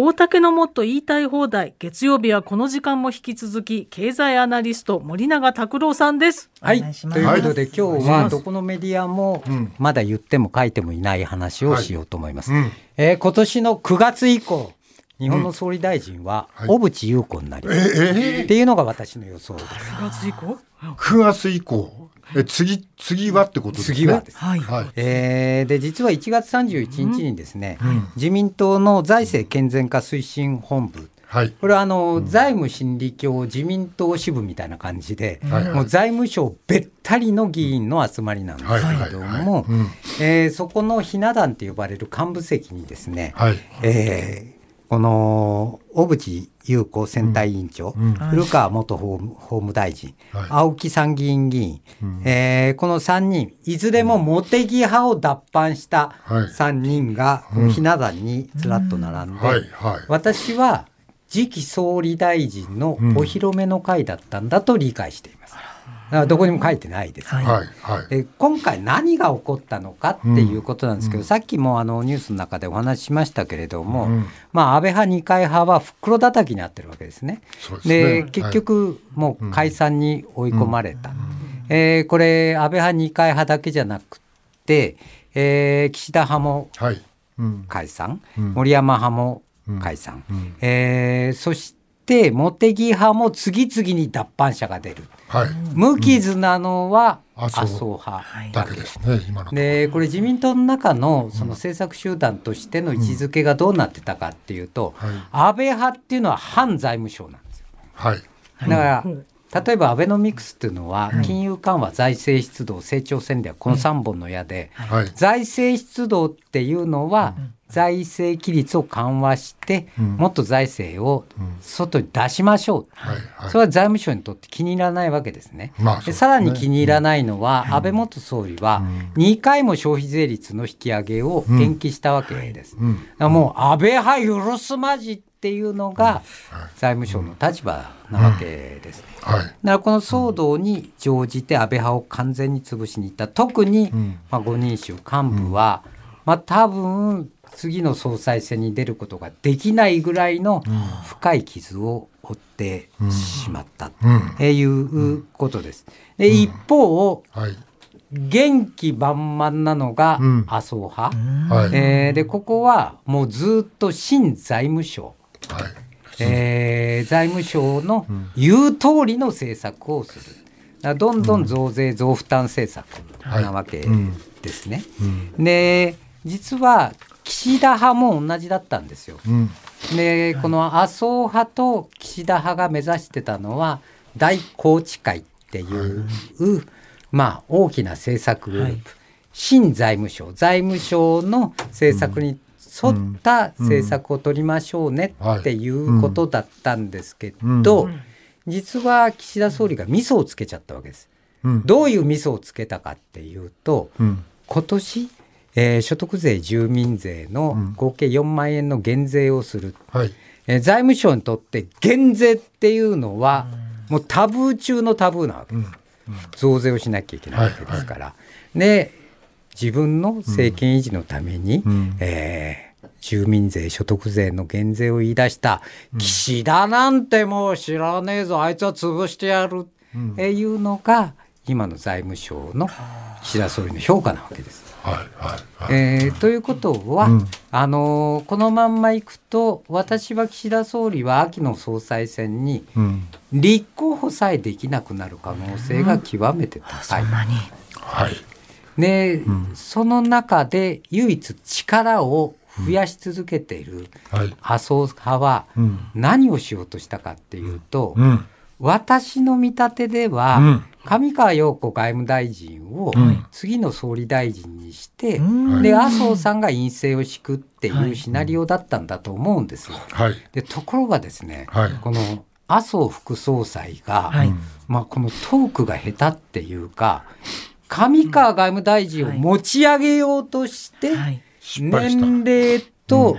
大竹のもっと言いたい放題。月曜日はこの時間も引き続き経済アナリスト森永卓郎さんです。はい。ということで今日はどこのメディアもまだ言っても書いてもいない話をしようと思います、はい。うん、えー、今年の9月以降日本の総理大臣は小渕優子になります、うんはい、っていうのが私の予想です。9月以降 ?9 月以降え次次はってことですね。次は。です。はい。えー、で実は1月31日にですね、うん、自民党の財政健全化推進本部。はい、これはあの、うん、財務審理協自民党支部みたいな感じで、はいはい、もう財務省べったりの議員の集まりなんですけれども、えそこのひな壇と呼ばれる幹部席にですね、はい、えーこの小渕優子選対委員長、うん、古川元法務法務大臣、はい、青木参議院議員、うん、えー、この3人いずれも茂木派を脱藩した3人がひな壇にずらっと並んで、私は次期総理大臣のお披露目の会だったんだと理解しています。どこにも書いてないです、ね、はい。はい、で今回何が起こったのかっていうことなんですけど、うん、さっきもあのニュースの中でお話ししましたけれども、うん、まあ、安倍派二階派は袋叩きになってるわけですね。で、ね、結局もう解散に追い込まれた、うん、えー、これ安倍派二階派だけじゃなくて、えー、岸田派も解散、はい、森山派も解散、うん、えー、そして茂木派も次々に脱藩者が出る。はい、無傷なのは麻生派だけですね、今のでこれ自民党の中のその政策集団としての位置づけがどうなってたかっていうと、うん。はい、安倍派っていうのは反財務省なんですよ。はい、だから、例えばアベノミクスっていうのは金融緩和、財政出動成長戦略この3本の矢で、財政出動っていうのは財政規律を緩和して、うん、もっと財政を外に出しましょう、うん、それは財務省にとって気に入らないわけですね。まあ、でさらに気に入らないのは、うん、安倍元総理は2回も消費税率の引き上げを延期したわけです。もう安倍派許すまじっていうのが財務省の立場なわけです。はい、だからこの騒動に乗じて安倍派を完全に潰しにいった。特に、まあ、5人衆幹部は、まあ、多分次の総裁選に出ることができないぐらいの深い傷を負ってしまったということです。で一方、はい。元気満々なのが麻生派、うんえー、でここはもうずっと新財務省、はい。えー、財務省の言う通りの政策をする。どんどん増税増負担政策なわけですね。で実は岸田派も同じだったんですよ。うん、でこの麻生派と岸田派が目指してたのは大宏池会っていう、はい、まあ、大きな政策グループ、はい、新財務省。財務省の政策に沿った政策を取りましょうねっていうことだったんですけど、実は岸田総理が味噌をつけちゃったわけです。どういう味噌をつけたかっていうと、今年えー、所得税、住民税の合計4万円の減税をする、うんはい、えー、財務省にとって減税っていうのは、もうタブー中のタブーなわけです、うん、増税をしなきゃいけないわけですから。はい。はい、で自分の政権維持のために、うん、えー、住民税、所得税の減税を言い出した、岸田なんてもう知らねえぞ、あいつは潰してやる、っていうのが、今の財務省の岸田総理の評価なわけです。えということは、うん、あのこのまんまいくと私は岸田総理は秋の総裁選に立候補さえできなくなる可能性が極めて高い。うん。はいで、うん、その中で唯一力を増やし続けている麻生派は何をしようとしたかっていうと、私の見立てでは、上川陽子外務大臣を次の総理大臣にして、うん、で麻生さんが陰性を敷くっていうシナリオだったんだと思うんですよ。はい、でところがですね、はい、この麻生副総裁が、はい、まあ、このトークが下手っていうか上川外務大臣を持ち上げようとして、年齢と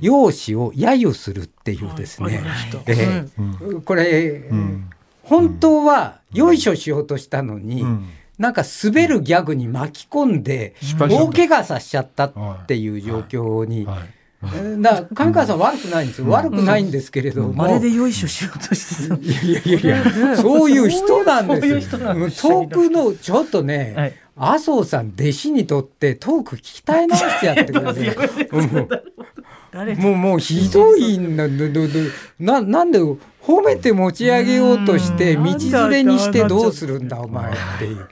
容姿を揶揄するっていうですね、えー、これ、うん。本当はよいしょしようとしたのに、なんか滑るギャグに巻き込んで、大怪我させちゃったっていう状況に だ上川さん悪くないんですよ、悪くないんですけれども、あれでよいしょしようとしてた。いやいやいやそういう人なんですよ。遠くのちょっとね、はい。麻生さん弟子にとってトーク聞きたい直してやってくださ い。もうもうひどいんだななんで褒めて持ち上げようとして道連れにしてどうするんだお前っていう。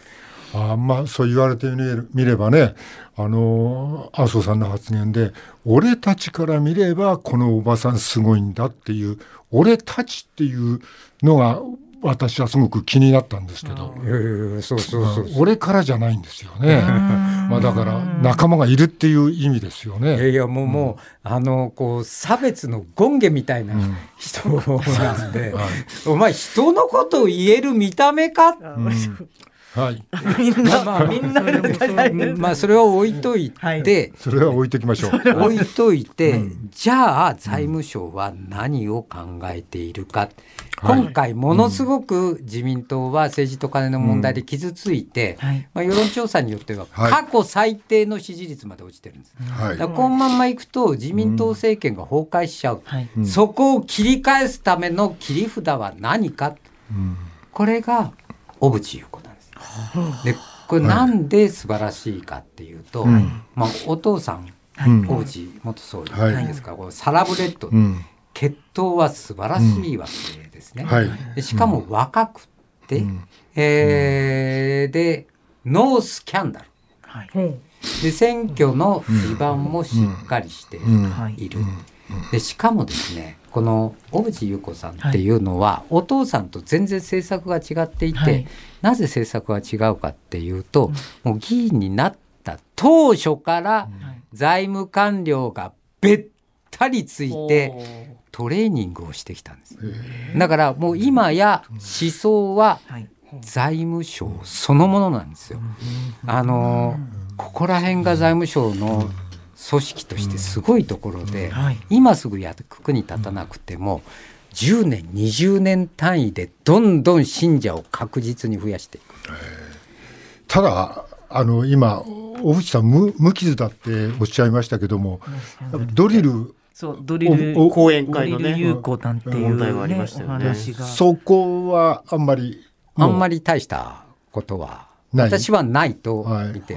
あまあそう言われてみればねあの麻生さんの発言で俺たちから見ればこのおばさんすごいんだっていう俺たちっていうのが私はすごく気になったんですけど、そうそうそう俺からじゃないんですよね。まあだから仲間がいるっていう意味ですよね。いやいやもう、うん、もうあのこう差別の権下みたいな人なんで、うん はい、お前人のことを言える見た目か？うんはい。みんな、まあ、みんなまあ、それは置いといて、はい、それは置いときましょう。置いといて、じゃあ、財務省は何を考えているか。今回ものすごく自民党は政治と金の問題で傷ついて、うん、まあ、世論調査によっては過去最低の支持率まで落ちてるんです、はい、だこのまんまいくと自民党政権が崩壊しちゃう、うん、そこを切り返すための切り札は何か、うん、これが小渕優子でこれなんで素晴らしいかっていうと、まあ、お父さん、小渕元総理ですから、こサラブレッド、血統は素晴らしいわけですね。はい、しかも若くて、うん、えー、でノースキャンダル、はい、で選挙の基盤もしっかりしている。でしかもですねこの小渕優子さんっていうのは、はい、お父さんと全然政策が違っていて、はい、なぜ政策が違うかっていうと、もう議員になった当初から財務官僚がべったりついてトレーニングをしてきたんです。だからもう今や思想は財務省そのものなんですよ。あのここら辺が財務省の組織としてすごいところで今すぐ役に立たなくても10年20年単位でどんどん信者を確実に増やしていく。ただあの今小渕さん無無傷だっておっしゃいましたけどもドリルそうドリル講演会のね有効なんていう、問題がありましたよね。そこはあんまりあんまり大したことは私はないと見てい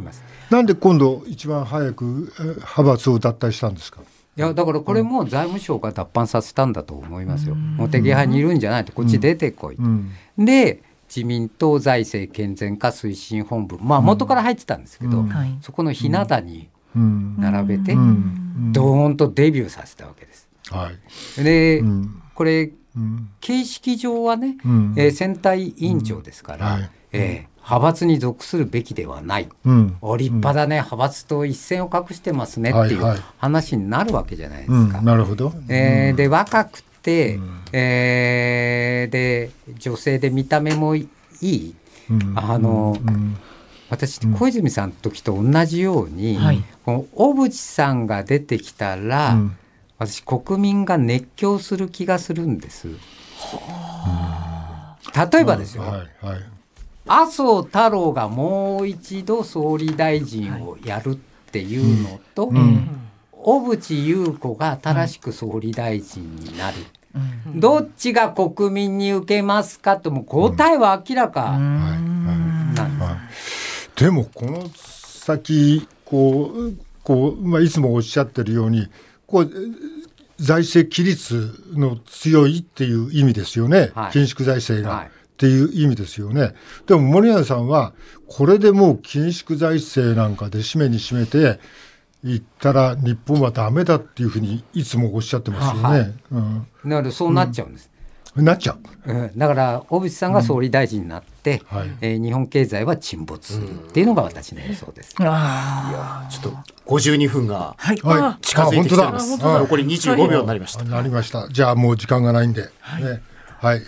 ます。なんで今度一番早く派閥を脱退したんですか？いやだからこれも財務省が脱藩させたんだと思いますよ。茂木派にいるんじゃないとこっち出てこい。うん。うん、で自民党財政健全化推進本部まあ元から入ってたんですけど、うん、そこのひな壇に並べて、ドーンとデビューさせたわけです。はい、で、これ、形式上はね、えー、選対委員長ですから、はい、えー、派閥に属するべきではない、うん、お立派だね、派閥と一線を画してますねっていう話になるわけじゃないですか。はいはい、なるほど、えー、で若くて、うん、えー、で女性で見た目もいい、あの、私小泉さんの時と同じように、うん、この小渕さんが出てきたら、うん、私国民が熱狂する気がするんです。例えばですよ、はいはい、麻生太郎がもう一度総理大臣をやるっていうのと、はい。うん、小渕優子が新しく総理大臣になる。どっちが国民に受けますかとも答えは明らかなんです。でもこの先こうこう、まあ、いつもおっしゃってるようにこう財政規律の強いっていう意味ですよね、はい、緊縮財政が、はい、っていう意味ですよね。でも森永さんはこれでもう緊縮財政なんかで締めに締めていったら日本はダメだっていうふうにいつもおっしゃってますよね。はい、うん、だからそうなっちゃうんです。なっちゃう、うん、だから小渕さんが総理大臣になって、うんはい、えー、日本経済は沈没するっていうのが私の予想です。うん、あちょっと52分が近づいてきてます、はい、残り25秒になりました。なりました。じゃあもう時間がないんで、はい、ね、はい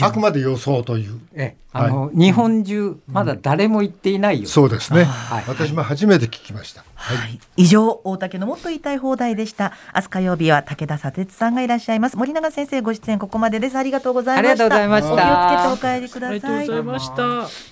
あくまで予想という。えあの、はい、日本中まだ誰も言っていないよ、うん、そうですね、はい、私も初めて聞きました、はい、はい、以上大竹のもっと言いたい放題でした。明日火曜日は武田砂鉄さんがいらっしゃいます。森永先生ご出演ここまでです。ありがとうございました。ありがとうございました。お気をつけてお帰りください。ありがとうございました